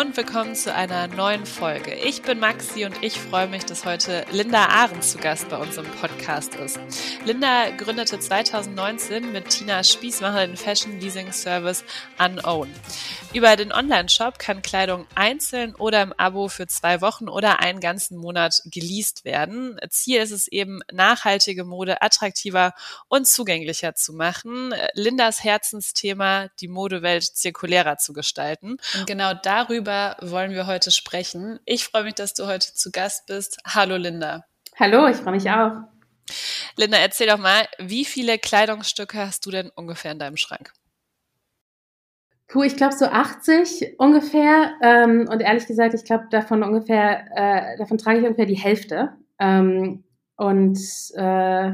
und willkommen zu einer neuen Folge. Ich bin Maxi und ich freue mich, dass heute Linda Ahrens zu Gast bei uns im Podcast ist. Linda gründete 2019 mit Tina Spießmacher den Fashion Leasing Service Unown. Über den Online-Shop kann Kleidung einzeln oder im Abo für zwei Wochen oder einen ganzen Monat geleast werden. Ziel ist es eben, nachhaltige Mode attraktiver und zugänglicher zu machen. Lindas Herzensthema, die Modewelt zirkulärer zu gestalten. Und genau darüber wollen wir heute sprechen. Ich freue mich, dass du heute zu Gast bist. Hallo Linda. Hallo, ich freue mich auch. Linda, erzähl doch mal, wie viele Kleidungsstücke hast du denn ungefähr in deinem Schrank? Puh, ich glaube so 80 ungefähr. Ähm, und ehrlich gesagt, ich glaube davon ungefähr, äh, davon trage ich ungefähr die Hälfte. Ähm, und äh,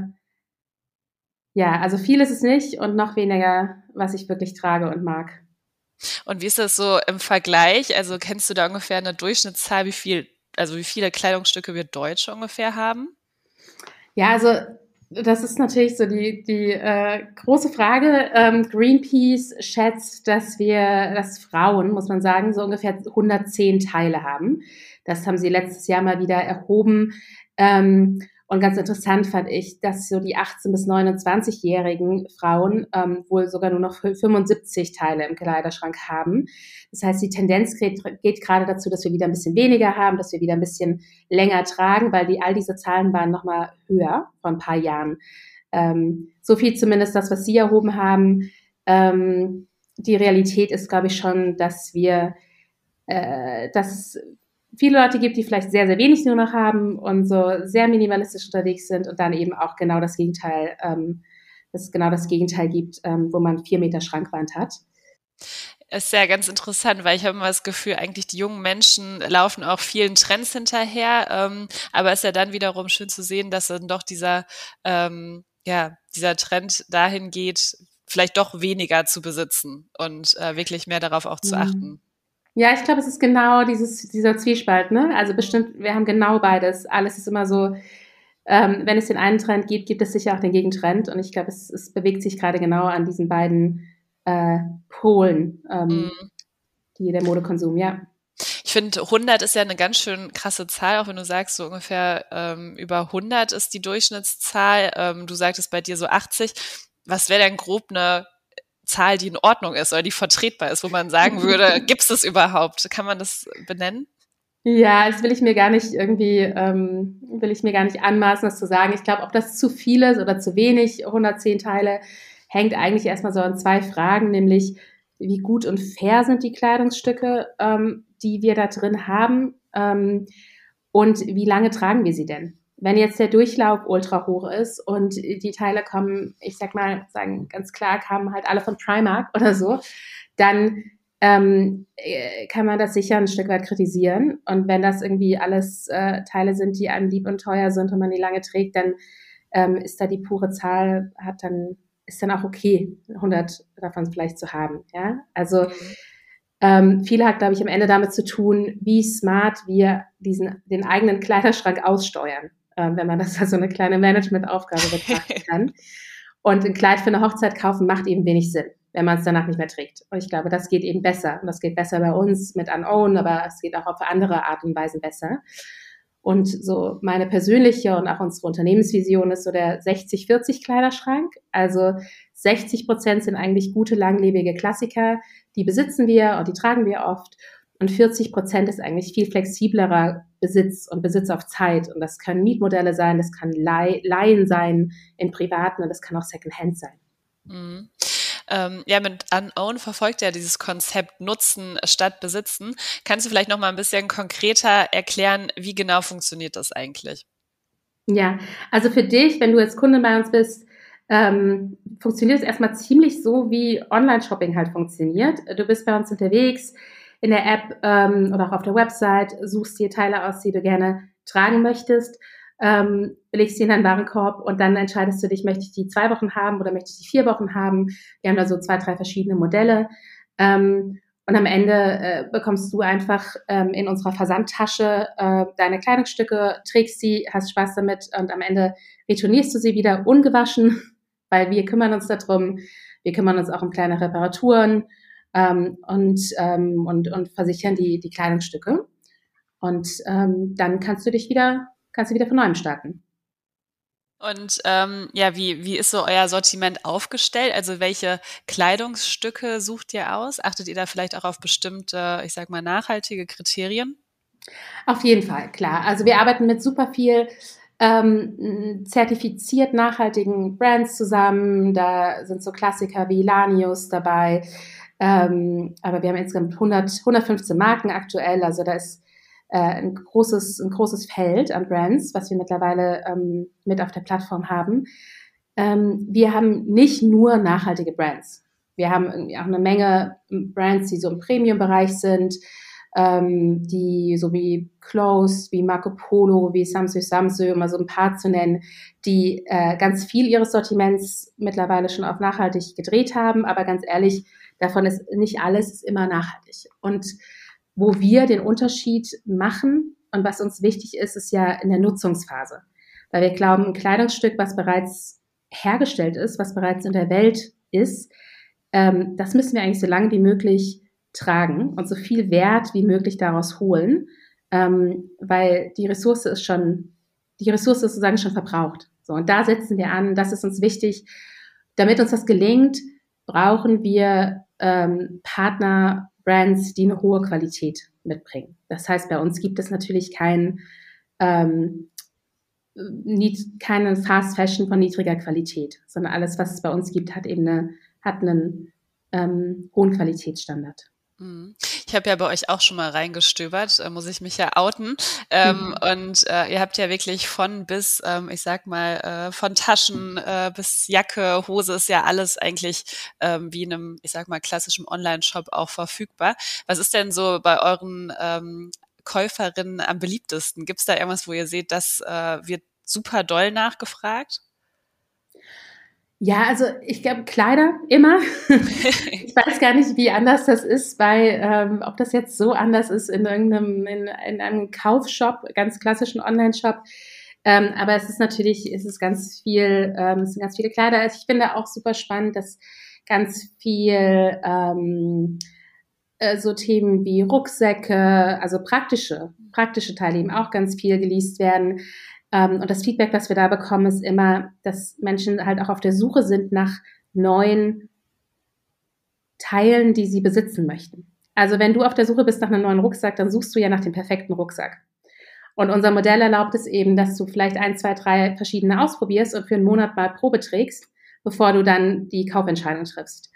ja, also viel ist es nicht und noch weniger, was ich wirklich trage und mag. Und wie ist das so im Vergleich? Also kennst du da ungefähr eine Durchschnittszahl, wie viel, also wie viele Kleidungsstücke wir Deutsche ungefähr haben? Ja, also das ist natürlich so die, die äh, große Frage. Ähm, Greenpeace schätzt, dass wir, dass Frauen, muss man sagen, so ungefähr 110 Teile haben. Das haben sie letztes Jahr mal wieder erhoben. Ähm, und ganz interessant fand ich, dass so die 18- bis 29-jährigen Frauen ähm, wohl sogar nur noch 75 Teile im Kleiderschrank haben. Das heißt, die Tendenz geht, geht gerade dazu, dass wir wieder ein bisschen weniger haben, dass wir wieder ein bisschen länger tragen, weil die all diese Zahlen waren nochmal höher vor ein paar Jahren. Ähm, so viel zumindest das, was Sie erhoben haben. Ähm, die Realität ist, glaube ich, schon, dass wir, äh, dass viele Leute gibt, die vielleicht sehr, sehr wenig nur noch haben und so sehr minimalistisch unterwegs sind und dann eben auch genau das Gegenteil, ähm, dass es genau das Gegenteil gibt, ähm, wo man vier Meter Schrankwand hat. Ist ja ganz interessant, weil ich habe immer das Gefühl, eigentlich die jungen Menschen laufen auch vielen Trends hinterher, ähm, aber es ist ja dann wiederum schön zu sehen, dass dann doch dieser, ähm, ja, dieser Trend dahin geht, vielleicht doch weniger zu besitzen und äh, wirklich mehr darauf auch zu mhm. achten. Ja, ich glaube, es ist genau dieses, dieser Zwiespalt, ne? Also bestimmt, wir haben genau beides. Alles ist immer so, ähm, wenn es den einen Trend gibt, gibt es sicher auch den Gegentrend. Und ich glaube, es, es bewegt sich gerade genau an diesen beiden äh, Polen, ähm, mm. die der Modekonsum, ja. Ich finde, 100 ist ja eine ganz schön krasse Zahl, auch wenn du sagst, so ungefähr ähm, über 100 ist die Durchschnittszahl. Ähm, du sagtest bei dir so 80. Was wäre denn grob eine Zahl, die in Ordnung ist oder die vertretbar ist, wo man sagen würde, gibt es das überhaupt? Kann man das benennen? Ja, das will ich mir gar nicht irgendwie, ähm, will ich mir gar nicht anmaßen, das zu sagen. Ich glaube, ob das zu viel ist oder zu wenig, 110 Teile, hängt eigentlich erstmal so an zwei Fragen, nämlich wie gut und fair sind die Kleidungsstücke, ähm, die wir da drin haben ähm, und wie lange tragen wir sie denn? Wenn jetzt der Durchlauf ultra hoch ist und die Teile kommen, ich sag mal, sagen ganz klar, kamen halt alle von Primark oder so, dann ähm, äh, kann man das sicher ein Stück weit kritisieren. Und wenn das irgendwie alles äh, Teile sind, die einem lieb und teuer sind und man die lange trägt, dann ähm, ist da die pure Zahl, hat dann, ist dann auch okay, 100 davon vielleicht zu haben. Ja, also, mhm. ähm, viel hat, glaube ich, am Ende damit zu tun, wie smart wir diesen, den eigenen Kleiderschrank aussteuern wenn man das als so eine kleine Managementaufgabe betrachten kann. Und ein Kleid für eine Hochzeit kaufen macht eben wenig Sinn, wenn man es danach nicht mehr trägt. Und ich glaube, das geht eben besser. Und das geht besser bei uns mit Unown, aber es geht auch auf andere Art und Weise besser. Und so meine persönliche und auch unsere Unternehmensvision ist so der 60-40 Kleiderschrank. Also 60 Prozent sind eigentlich gute, langlebige Klassiker. Die besitzen wir und die tragen wir oft. Und 40 Prozent ist eigentlich viel flexiblerer Besitz und Besitz auf Zeit. Und das können Mietmodelle sein, das kann Leihen sein in privaten und das kann auch Secondhand sein. Mhm. Ähm, ja, mit Unown verfolgt ja dieses Konzept Nutzen statt Besitzen. Kannst du vielleicht noch mal ein bisschen konkreter erklären, wie genau funktioniert das eigentlich? Ja, also für dich, wenn du jetzt Kunde bei uns bist, ähm, funktioniert es erstmal ziemlich so, wie Online-Shopping halt funktioniert. Du bist bei uns unterwegs, in der App ähm, oder auch auf der Website, suchst dir Teile aus, die du gerne tragen möchtest, ähm, legst sie in deinen Warenkorb und dann entscheidest du dich, möchte ich die zwei Wochen haben oder möchte ich die vier Wochen haben. Wir haben da so zwei, drei verschiedene Modelle. Ähm, und am Ende äh, bekommst du einfach ähm, in unserer Versandtasche äh, deine Kleidungsstücke, trägst sie, hast Spaß damit und am Ende retournierst du sie wieder ungewaschen, weil wir kümmern uns darum. Wir kümmern uns auch um kleine Reparaturen ähm, und, ähm, und, und versichern die, die Kleidungsstücke. Und ähm, dann kannst du dich wieder, kannst du wieder von neuem starten. Und ähm, ja, wie, wie ist so euer Sortiment aufgestellt? Also welche Kleidungsstücke sucht ihr aus? Achtet ihr da vielleicht auch auf bestimmte, ich sag mal, nachhaltige Kriterien? Auf jeden Fall, klar. Also wir arbeiten mit super viel ähm, zertifiziert nachhaltigen Brands zusammen. Da sind so Klassiker wie Lanius dabei. Ähm, aber wir haben insgesamt 100, 115 Marken aktuell. Also da ist äh, ein, großes, ein großes Feld an Brands, was wir mittlerweile ähm, mit auf der Plattform haben. Ähm, wir haben nicht nur nachhaltige Brands. Wir haben irgendwie auch eine Menge Brands, die so im Premium-Bereich sind, ähm, die so wie Close, wie Marco Polo, wie Samsung Samsung, um mal so ein paar zu nennen, die äh, ganz viel ihres Sortiments mittlerweile schon auf nachhaltig gedreht haben. Aber ganz ehrlich, davon ist nicht alles ist immer nachhaltig. Und wo wir den Unterschied machen und was uns wichtig ist, ist ja in der Nutzungsphase. Weil wir glauben, ein Kleidungsstück, was bereits hergestellt ist, was bereits in der Welt ist, ähm, das müssen wir eigentlich so lange wie möglich tragen und so viel Wert wie möglich daraus holen, ähm, weil die Ressource ist schon, die Ressource ist sozusagen schon verbraucht. So, und da setzen wir an, das ist uns wichtig. Damit uns das gelingt, brauchen wir ähm, Partner, Brands, die eine hohe Qualität mitbringen. Das heißt, bei uns gibt es natürlich kein, ähm, keine Fast Fashion von niedriger Qualität, sondern alles, was es bei uns gibt, hat eben eine, hat einen ähm, hohen Qualitätsstandard. Mhm. Ich habe ja bei euch auch schon mal reingestöbert, äh, muss ich mich ja outen. Ähm, mhm. Und äh, ihr habt ja wirklich von bis, ähm, ich sag mal, äh, von Taschen äh, bis Jacke, Hose ist ja alles eigentlich ähm, wie in einem, ich sag mal, klassischen Online-Shop auch verfügbar. Was ist denn so bei euren ähm, Käuferinnen am beliebtesten? Gibt es da irgendwas, wo ihr seht, das äh, wird super doll nachgefragt? Ja, also ich glaube Kleider immer. ich weiß gar nicht, wie anders das ist bei, ähm, ob das jetzt so anders ist in irgendeinem, in, in einem Kaufshop, ganz klassischen Online-Shop. Ähm, aber es ist natürlich, es ist ganz viel, ähm, es sind ganz viele Kleider. Also ich finde auch super spannend, dass ganz viel ähm, äh, so Themen wie Rucksäcke, also praktische, praktische Teile eben auch ganz viel geleast werden. Ähm, und das Feedback, was wir da bekommen, ist immer, dass Menschen halt auch auf der Suche sind nach neuen Teilen, die sie besitzen möchten. Also wenn du auf der Suche bist nach einem neuen Rucksack, dann suchst du ja nach dem perfekten Rucksack. Und unser Modell erlaubt es eben, dass du vielleicht ein, zwei, drei verschiedene ausprobierst und für einen Monat mal Probe trägst, bevor du dann die Kaufentscheidung triffst.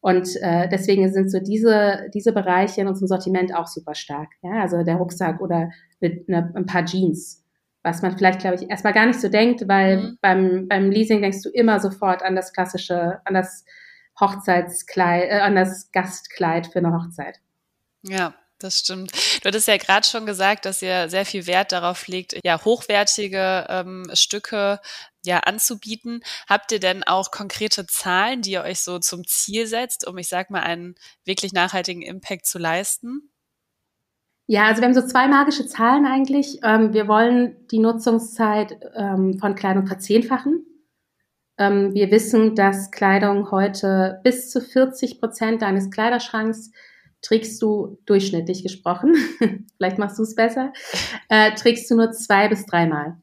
Und äh, deswegen sind so diese, diese Bereiche in unserem Sortiment auch super stark. Ja? Also der Rucksack oder eine, ein paar Jeans was man vielleicht, glaube ich, erstmal gar nicht so denkt, weil mhm. beim, beim Leasing denkst du immer sofort an das klassische, an das Hochzeitskleid, äh, an das Gastkleid für eine Hochzeit. Ja, das stimmt. Du hattest ja gerade schon gesagt, dass ihr sehr viel Wert darauf legt, ja, hochwertige ähm, Stücke ja anzubieten. Habt ihr denn auch konkrete Zahlen, die ihr euch so zum Ziel setzt, um, ich sag mal, einen wirklich nachhaltigen Impact zu leisten? Ja, also wir haben so zwei magische Zahlen eigentlich. Ähm, wir wollen die Nutzungszeit ähm, von Kleidung verzehnfachen. Ähm, wir wissen, dass Kleidung heute bis zu 40 Prozent deines Kleiderschranks trägst du durchschnittlich gesprochen, vielleicht machst du es besser, äh, trägst du nur zwei bis dreimal.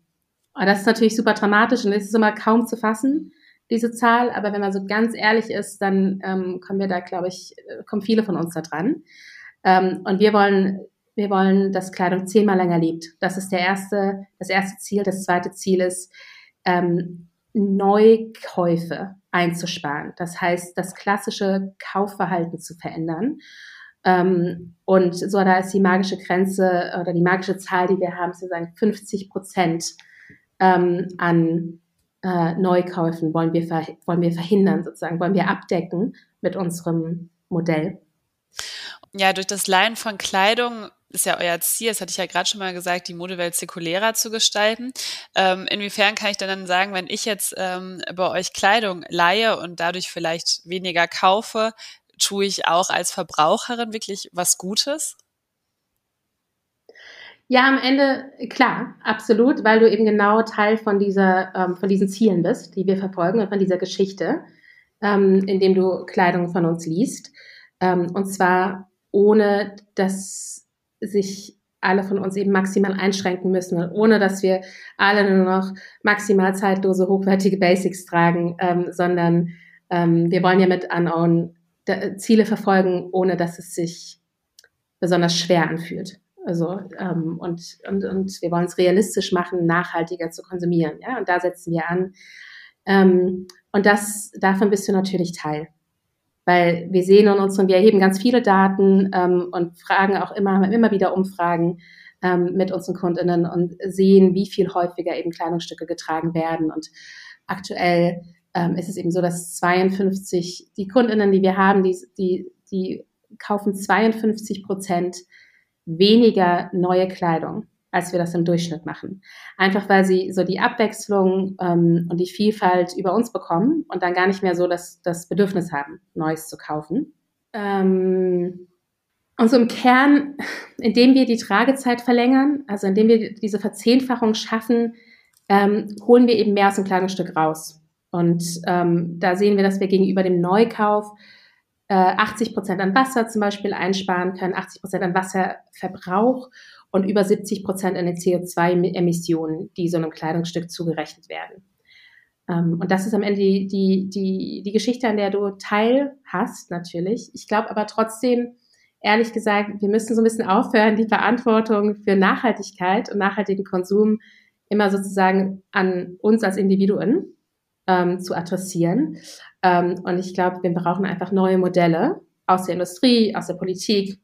Und das ist natürlich super dramatisch und es ist immer kaum zu fassen, diese Zahl. Aber wenn man so ganz ehrlich ist, dann ähm, kommen wir da, glaube ich, äh, kommen viele von uns da dran. Ähm, und wir wollen wir wollen, dass Kleidung zehnmal länger lebt. Das ist der erste, das erste Ziel. Das zweite Ziel ist, ähm, Neukäufe einzusparen. Das heißt, das klassische Kaufverhalten zu verändern. Ähm, und so da ist die magische Grenze oder die magische Zahl, die wir haben, sozusagen 50 Prozent ähm, an äh, Neukäufen wollen wir, wollen wir verhindern, sozusagen, wollen wir abdecken mit unserem Modell. Ja, durch das Leihen von Kleidung ist ja euer Ziel, das hatte ich ja gerade schon mal gesagt, die Modewelt zirkulärer zu gestalten. Ähm, inwiefern kann ich denn dann sagen, wenn ich jetzt ähm, bei euch Kleidung leihe und dadurch vielleicht weniger kaufe, tue ich auch als Verbraucherin wirklich was Gutes? Ja, am Ende, klar, absolut, weil du eben genau Teil von dieser, ähm, von diesen Zielen bist, die wir verfolgen und von dieser Geschichte, ähm, indem du Kleidung von uns liest. Ähm, und zwar ohne, dass sich alle von uns eben maximal einschränken müssen ohne dass wir alle nur noch maximal zeitlose, hochwertige Basics tragen, ähm, sondern ähm, wir wollen ja mit Unown Ziele verfolgen, ohne dass es sich besonders schwer anfühlt. Also ähm, und, und, und wir wollen es realistisch machen, nachhaltiger zu konsumieren. Ja? Und da setzen wir an. Ähm, und das davon bist du natürlich Teil weil wir sehen in uns und wir erheben ganz viele Daten ähm, und fragen auch immer, immer wieder Umfragen ähm, mit unseren Kundinnen und sehen, wie viel häufiger eben Kleidungsstücke getragen werden. Und aktuell ähm, ist es eben so, dass 52, die Kundinnen, die wir haben, die, die, die kaufen 52 Prozent weniger neue Kleidung als wir das im Durchschnitt machen. Einfach weil sie so die Abwechslung ähm, und die Vielfalt über uns bekommen und dann gar nicht mehr so das, das Bedürfnis haben, Neues zu kaufen. Ähm, und so im Kern, indem wir die Tragezeit verlängern, also indem wir diese Verzehnfachung schaffen, ähm, holen wir eben mehr aus dem Kleidungsstück raus. Und ähm, da sehen wir, dass wir gegenüber dem Neukauf äh, 80 Prozent an Wasser zum Beispiel einsparen können, 80 Prozent an Wasserverbrauch und über 70 Prozent an den CO2-Emissionen, die so einem Kleidungsstück zugerechnet werden. Ähm, und das ist am Ende die, die, die, die Geschichte, an der du Teil hast, natürlich. Ich glaube aber trotzdem, ehrlich gesagt, wir müssen so ein bisschen aufhören, die Verantwortung für Nachhaltigkeit und nachhaltigen Konsum immer sozusagen an uns als Individuen ähm, zu adressieren. Ähm, und ich glaube, wir brauchen einfach neue Modelle aus der Industrie, aus der Politik,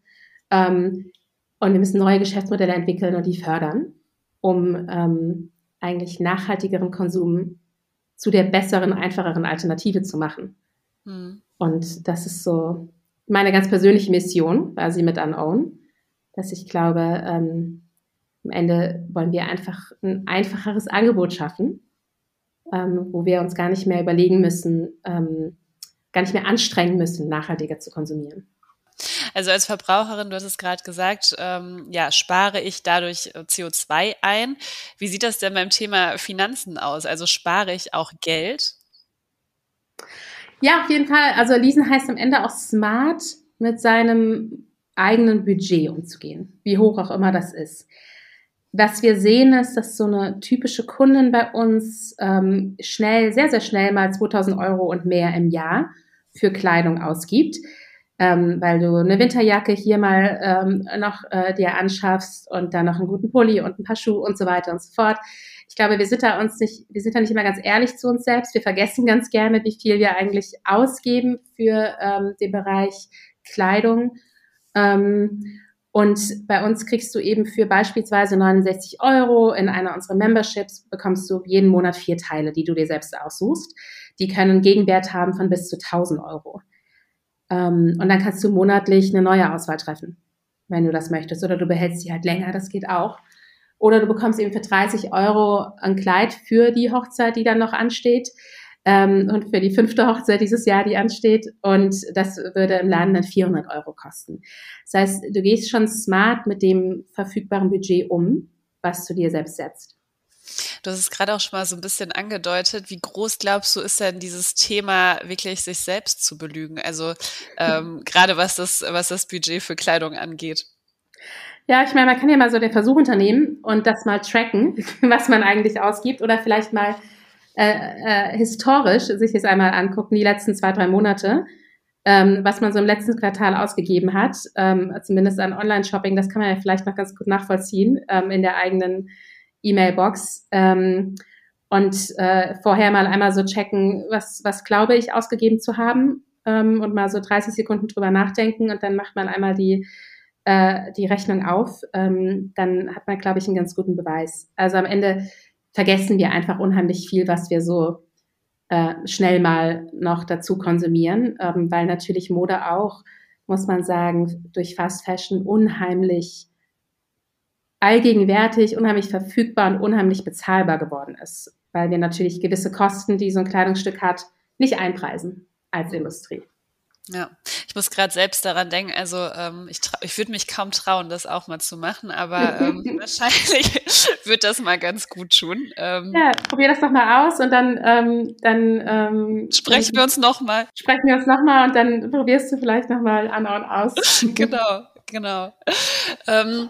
ähm, und wir müssen neue Geschäftsmodelle entwickeln und die fördern, um ähm, eigentlich nachhaltigeren Konsum zu der besseren, einfacheren Alternative zu machen. Mhm. Und das ist so meine ganz persönliche Mission, quasi mit Unown, dass ich glaube, ähm, am Ende wollen wir einfach ein einfacheres Angebot schaffen, ähm, wo wir uns gar nicht mehr überlegen müssen, ähm, gar nicht mehr anstrengen müssen, nachhaltiger zu konsumieren. Also als Verbraucherin, du hast es gerade gesagt, ähm, ja, spare ich dadurch äh, CO2 ein. Wie sieht das denn beim Thema Finanzen aus? Also spare ich auch Geld? Ja, auf jeden Fall. Also leasen heißt am Ende auch smart mit seinem eigenen Budget umzugehen, wie hoch auch immer das ist. Was wir sehen, ist, dass so eine typische Kundin bei uns ähm, schnell, sehr, sehr schnell mal 2000 Euro und mehr im Jahr für Kleidung ausgibt ähm, weil du eine Winterjacke hier mal ähm, noch äh, dir anschaffst und dann noch einen guten Pulli und ein paar Schuhe und so weiter und so fort. Ich glaube, wir sind da uns nicht, wir sind da nicht immer ganz ehrlich zu uns selbst. Wir vergessen ganz gerne, wie viel wir eigentlich ausgeben für ähm, den Bereich Kleidung. Ähm, und bei uns kriegst du eben für beispielsweise 69 Euro in einer unserer Memberships bekommst du jeden Monat vier Teile, die du dir selbst aussuchst. Die können einen Gegenwert haben von bis zu 1000 Euro. Ähm, und dann kannst du monatlich eine neue Auswahl treffen, wenn du das möchtest. Oder du behältst sie halt länger, das geht auch. Oder du bekommst eben für 30 Euro ein Kleid für die Hochzeit, die dann noch ansteht. Ähm, und für die fünfte Hochzeit dieses Jahr, die ansteht. Und das würde im Laden dann 400 Euro kosten. Das heißt, du gehst schon smart mit dem verfügbaren Budget um, was du dir selbst setzt. Du hast es gerade auch schon mal so ein bisschen angedeutet. Wie groß glaubst du, ist denn dieses Thema, wirklich sich selbst zu belügen? Also ähm, gerade was das, was das Budget für Kleidung angeht. Ja, ich meine, man kann ja mal so den Versuch unternehmen und das mal tracken, was man eigentlich ausgibt oder vielleicht mal äh, äh, historisch sich das einmal angucken, die letzten zwei, drei Monate, ähm, was man so im letzten Quartal ausgegeben hat, ähm, zumindest an Online-Shopping, das kann man ja vielleicht noch ganz gut nachvollziehen ähm, in der eigenen E-Mail-Box. Ähm, und äh, vorher mal einmal so checken, was, was glaube ich ausgegeben zu haben ähm, und mal so 30 Sekunden drüber nachdenken und dann macht man einmal die, äh, die Rechnung auf. Ähm, dann hat man, glaube ich, einen ganz guten Beweis. Also am Ende vergessen wir einfach unheimlich viel, was wir so äh, schnell mal noch dazu konsumieren, ähm, weil natürlich Mode auch, muss man sagen, durch Fast Fashion unheimlich allgegenwärtig, unheimlich verfügbar und unheimlich bezahlbar geworden ist, weil wir natürlich gewisse Kosten, die so ein Kleidungsstück hat, nicht einpreisen als Industrie. Ja, ich muss gerade selbst daran denken, also ähm, ich, ich würde mich kaum trauen, das auch mal zu machen, aber ähm, wahrscheinlich wird das mal ganz gut tun. Ähm, ja, probier das doch mal aus und dann, ähm, dann ähm, sprechen wir uns nochmal. Sprechen wir uns nochmal und dann probierst du vielleicht nochmal an und aus. genau, genau. Ähm,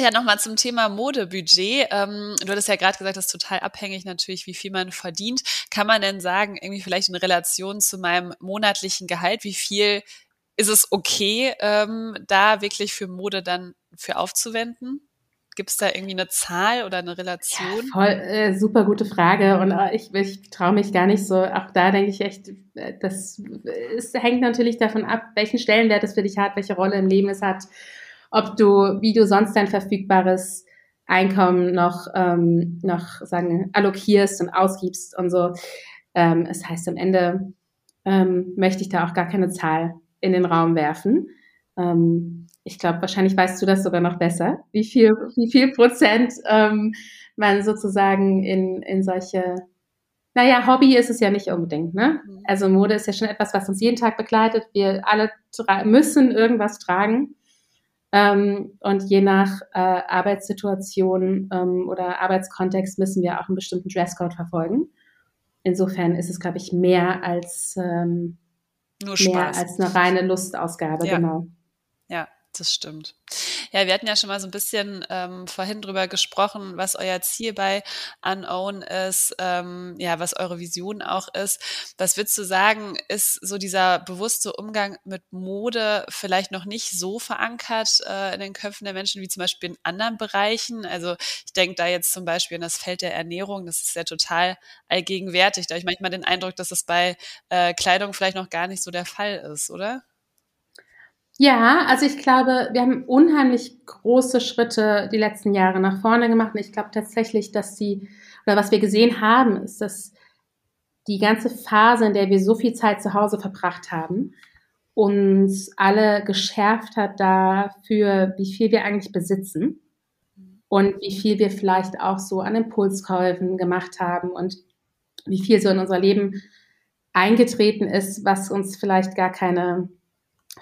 ja, nochmal zum Thema Modebudget. Ähm, du hattest ja gerade gesagt, das ist total abhängig natürlich, wie viel man verdient. Kann man denn sagen, irgendwie vielleicht in Relation zu meinem monatlichen Gehalt, wie viel ist es okay, ähm, da wirklich für Mode dann für aufzuwenden? Gibt es da irgendwie eine Zahl oder eine Relation? Ja, voll, äh, super gute Frage. Und äh, ich, ich traue mich gar nicht so. Auch da denke ich echt, äh, das es hängt natürlich davon ab, welchen Stellenwert es für dich hat, welche Rolle im Leben es hat ob du, wie du sonst dein verfügbares Einkommen noch, ähm, noch sagen, allokierst und ausgibst und so. Ähm, es das heißt, am Ende ähm, möchte ich da auch gar keine Zahl in den Raum werfen. Ähm, ich glaube, wahrscheinlich weißt du das sogar noch besser, wie viel, wie viel Prozent ähm, man sozusagen in, in solche, naja, Hobby ist es ja nicht unbedingt, ne? Mhm. Also Mode ist ja schon etwas, was uns jeden Tag begleitet. Wir alle müssen irgendwas tragen. Ähm, und je nach äh, Arbeitssituation ähm, oder Arbeitskontext müssen wir auch einen bestimmten Dresscode verfolgen. Insofern ist es, glaube ich, mehr als, ähm, Nur mehr als eine reine Lustausgabe, ja. genau. Das stimmt. Ja, wir hatten ja schon mal so ein bisschen ähm, vorhin drüber gesprochen, was euer Ziel bei Unown ist, ähm, ja, was eure Vision auch ist. Was würdest du sagen, ist so dieser bewusste Umgang mit Mode vielleicht noch nicht so verankert äh, in den Köpfen der Menschen wie zum Beispiel in anderen Bereichen? Also ich denke da jetzt zum Beispiel an das Feld der Ernährung, das ist ja total allgegenwärtig. Da habe ich manchmal den Eindruck, dass es bei äh, Kleidung vielleicht noch gar nicht so der Fall ist, oder? Ja, also ich glaube, wir haben unheimlich große Schritte die letzten Jahre nach vorne gemacht. Und ich glaube tatsächlich, dass die, oder was wir gesehen haben, ist, dass die ganze Phase, in der wir so viel Zeit zu Hause verbracht haben, uns alle geschärft hat dafür, wie viel wir eigentlich besitzen und wie viel wir vielleicht auch so an Impulskäufen gemacht haben und wie viel so in unser Leben eingetreten ist, was uns vielleicht gar keine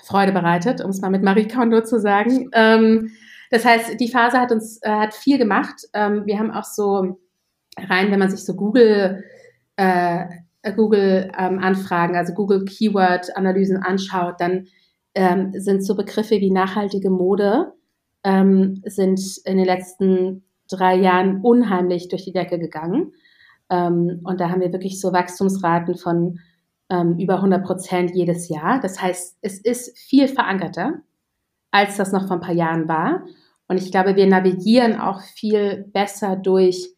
Freude bereitet, um es mal mit Marie Kondo zu sagen. Ähm, das heißt, die Phase hat uns äh, hat viel gemacht. Ähm, wir haben auch so rein, wenn man sich so Google äh, Google ähm, Anfragen, also Google Keyword Analysen anschaut, dann ähm, sind so Begriffe wie nachhaltige Mode ähm, sind in den letzten drei Jahren unheimlich durch die Decke gegangen. Ähm, und da haben wir wirklich so Wachstumsraten von ähm, über 100 Prozent jedes Jahr. Das heißt, es ist viel verankerter, als das noch vor ein paar Jahren war. Und ich glaube, wir navigieren auch viel besser durch,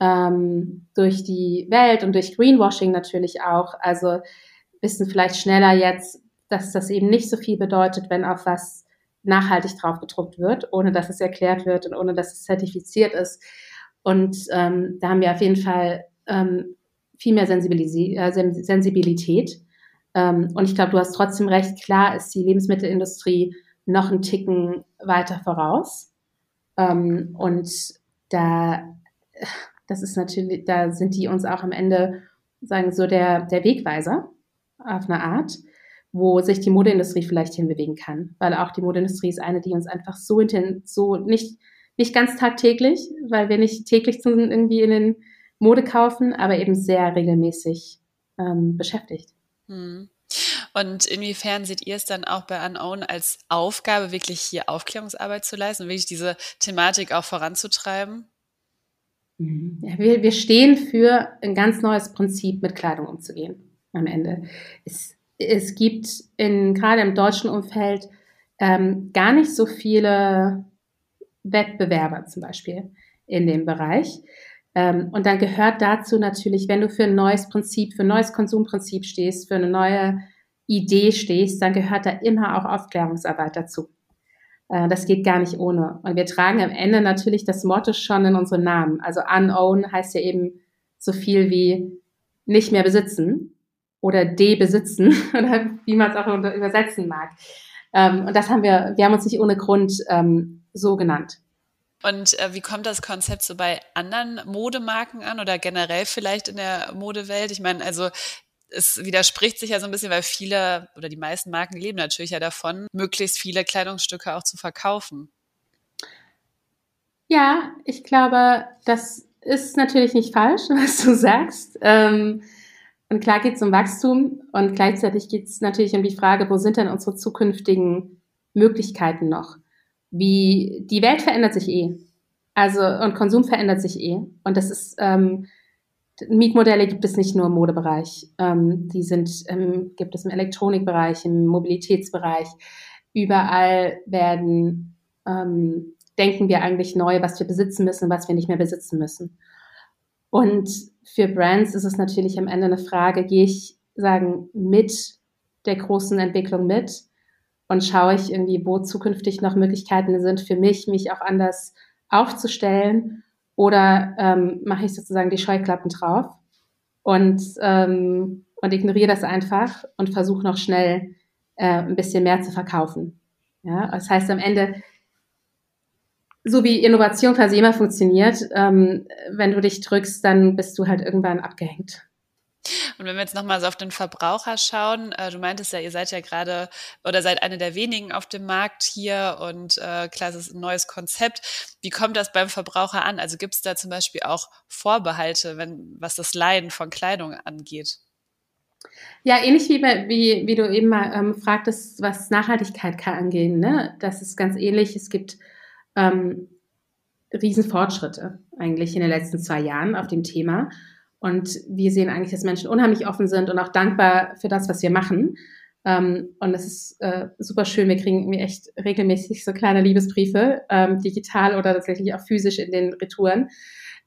ähm, durch die Welt und durch Greenwashing natürlich auch. Also wissen vielleicht schneller jetzt, dass das eben nicht so viel bedeutet, wenn auf was nachhaltig drauf gedruckt wird, ohne dass es erklärt wird und ohne dass es zertifiziert ist. Und ähm, da haben wir auf jeden Fall ähm, viel mehr äh, Sensibilität. Ähm, und ich glaube, du hast trotzdem recht, klar ist die Lebensmittelindustrie noch einen Ticken weiter voraus. Ähm, und da, das ist natürlich, da sind die uns auch am Ende, sagen so, der, der Wegweiser auf eine Art, wo sich die Modeindustrie vielleicht hinbewegen kann. Weil auch die Modeindustrie ist eine, die uns einfach so so nicht, nicht ganz tagtäglich, weil wir nicht täglich irgendwie in den Mode kaufen, aber eben sehr regelmäßig ähm, beschäftigt. Hm. Und inwiefern seht ihr es dann auch bei Unown als Aufgabe, wirklich hier Aufklärungsarbeit zu leisten und wirklich diese Thematik auch voranzutreiben? Mhm. Ja, wir, wir stehen für ein ganz neues Prinzip, mit Kleidung umzugehen am Ende. Es, es gibt in, gerade im deutschen Umfeld ähm, gar nicht so viele Wettbewerber zum Beispiel in dem Bereich. Ähm, und dann gehört dazu natürlich, wenn du für ein neues Prinzip, für ein neues Konsumprinzip stehst, für eine neue Idee stehst, dann gehört da immer auch Aufklärungsarbeit dazu. Äh, das geht gar nicht ohne. Und wir tragen am Ende natürlich das Motto schon in unseren Namen. Also unown heißt ja eben so viel wie nicht mehr besitzen oder debesitzen oder wie man es auch übersetzen mag. Ähm, und das haben wir, wir haben uns nicht ohne Grund ähm, so genannt. Und äh, wie kommt das Konzept so bei anderen Modemarken an oder generell vielleicht in der Modewelt? Ich meine, also es widerspricht sich ja so ein bisschen, weil viele oder die meisten Marken leben natürlich ja davon, möglichst viele Kleidungsstücke auch zu verkaufen. Ja, ich glaube, das ist natürlich nicht falsch, was du sagst. Ähm, und klar geht es um Wachstum und gleichzeitig geht es natürlich um die Frage, wo sind denn unsere zukünftigen Möglichkeiten noch? Wie die Welt verändert sich eh. Also und Konsum verändert sich eh. Und das ist ähm, Mietmodelle gibt es nicht nur im Modebereich. Ähm, die sind ähm, gibt es im Elektronikbereich, im Mobilitätsbereich. Überall werden ähm, denken wir eigentlich neu, was wir besitzen müssen, was wir nicht mehr besitzen müssen. Und für Brands ist es natürlich am Ende eine Frage, gehe ich sagen mit der großen Entwicklung mit und schaue ich irgendwie, wo zukünftig noch Möglichkeiten sind für mich, mich auch anders aufzustellen oder ähm, mache ich sozusagen die Scheuklappen drauf und, ähm, und ignoriere das einfach und versuche noch schnell äh, ein bisschen mehr zu verkaufen. Ja, das heißt am Ende so wie Innovation quasi immer funktioniert, ähm, wenn du dich drückst, dann bist du halt irgendwann abgehängt. Und wenn wir jetzt nochmal so auf den Verbraucher schauen, äh, du meintest ja, ihr seid ja gerade oder seid eine der wenigen auf dem Markt hier und äh, klar, es ist ein neues Konzept. Wie kommt das beim Verbraucher an? Also gibt es da zum Beispiel auch Vorbehalte, wenn, was das Leiden von Kleidung angeht? Ja, ähnlich wie, wie, wie du eben mal ähm, fragtest, was Nachhaltigkeit kann angehen. Ne? Das ist ganz ähnlich. Es gibt ähm, Riesenfortschritte eigentlich in den letzten zwei Jahren auf dem Thema. Und wir sehen eigentlich, dass Menschen unheimlich offen sind und auch dankbar für das, was wir machen. Ähm, und es ist äh, super schön. Wir kriegen irgendwie echt regelmäßig so kleine Liebesbriefe, ähm, digital oder tatsächlich auch physisch in den Retouren.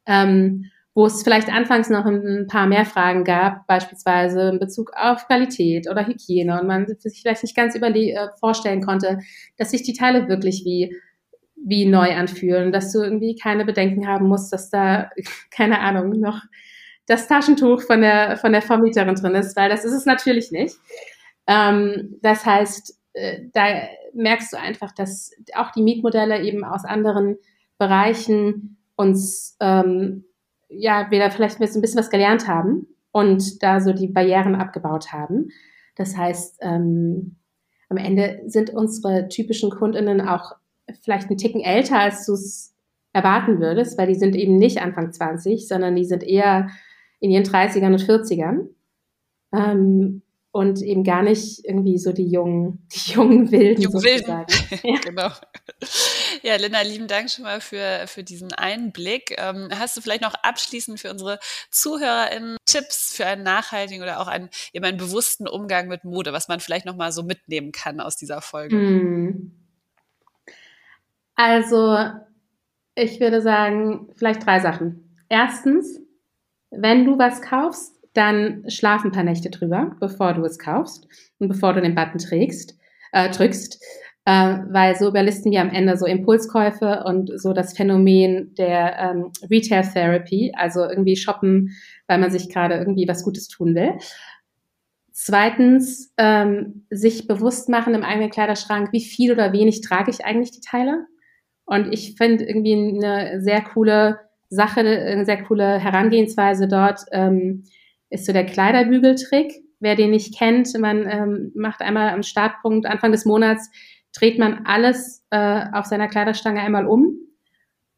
Ähm, wo es vielleicht anfangs noch ein paar mehr Fragen gab, beispielsweise in Bezug auf Qualität oder Hygiene und man sich vielleicht nicht ganz überle äh, vorstellen konnte, dass sich die Teile wirklich wie wie neu anfühlen, dass du irgendwie keine Bedenken haben musst, dass da, keine Ahnung, noch das Taschentuch von der, von der Vermieterin drin ist, weil das ist es natürlich nicht. Ähm, das heißt, äh, da merkst du einfach, dass auch die Mietmodelle eben aus anderen Bereichen uns, ähm, ja, wir da vielleicht ein bisschen was gelernt haben und da so die Barrieren abgebaut haben. Das heißt, ähm, am Ende sind unsere typischen Kundinnen auch vielleicht einen Ticken älter, als du es erwarten würdest, weil die sind eben nicht Anfang 20, sondern die sind eher in ihren 30ern und 40ern. Ähm, und eben gar nicht irgendwie so die jungen, die jungen Wilden Jung. Wilden. Ja. genau. Ja, Linda, lieben Dank schon mal für, für diesen Einblick. Ähm, hast du vielleicht noch abschließend für unsere ZuhörerInnen Tipps für einen nachhaltigen oder auch einen, eben einen bewussten Umgang mit Mode, was man vielleicht noch mal so mitnehmen kann aus dieser Folge? Mm. Also, ich würde sagen, vielleicht drei Sachen. Erstens, wenn du was kaufst, dann schlaf ein paar Nächte drüber, bevor du es kaufst und bevor du den Button trägst, äh, drückst, äh, weil so überlisten wir am Ende so Impulskäufe und so das Phänomen der ähm, Retail Therapy, also irgendwie shoppen, weil man sich gerade irgendwie was Gutes tun will. Zweitens, ähm, sich bewusst machen im eigenen Kleiderschrank, wie viel oder wenig trage ich eigentlich die Teile. Und ich finde irgendwie eine sehr coole Sache, eine sehr coole Herangehensweise dort ähm, ist so der Kleiderbügeltrick. Wer den nicht kennt, man ähm, macht einmal am Startpunkt Anfang des Monats, dreht man alles äh, auf seiner Kleiderstange einmal um.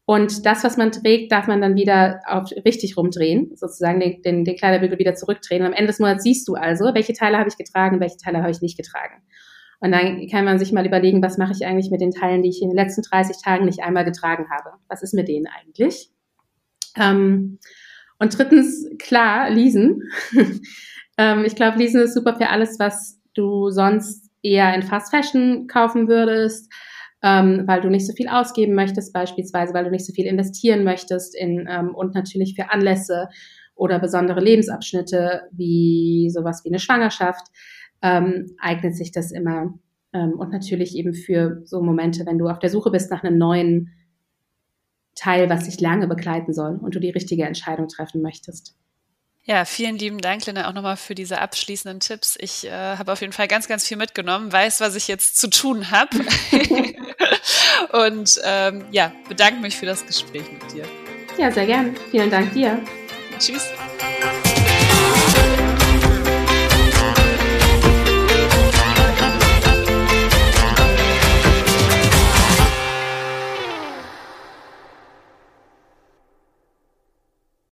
Und das, was man trägt, darf man dann wieder auf, richtig rumdrehen, sozusagen den, den, den Kleiderbügel wieder zurückdrehen. Und am Ende des Monats siehst du also, welche Teile habe ich getragen, welche Teile habe ich nicht getragen. Und dann kann man sich mal überlegen, was mache ich eigentlich mit den Teilen, die ich in den letzten 30 Tagen nicht einmal getragen habe? Was ist mit denen eigentlich? Ähm, und drittens, klar, Leasen. ähm, ich glaube, Leasen ist super für alles, was du sonst eher in Fast Fashion kaufen würdest, ähm, weil du nicht so viel ausgeben möchtest, beispielsweise, weil du nicht so viel investieren möchtest in, ähm, und natürlich für Anlässe oder besondere Lebensabschnitte wie sowas wie eine Schwangerschaft ähm, eignet sich das immer. Ähm, und natürlich eben für so Momente, wenn du auf der Suche bist nach einem neuen Teil, was dich lange begleiten soll und du die richtige Entscheidung treffen möchtest. Ja, vielen lieben Dank, Linda, auch nochmal für diese abschließenden Tipps. Ich äh, habe auf jeden Fall ganz, ganz viel mitgenommen, weiß, was ich jetzt zu tun habe. und ähm, ja, bedanke mich für das Gespräch mit dir. Ja, sehr gern. Vielen Dank dir. Tschüss.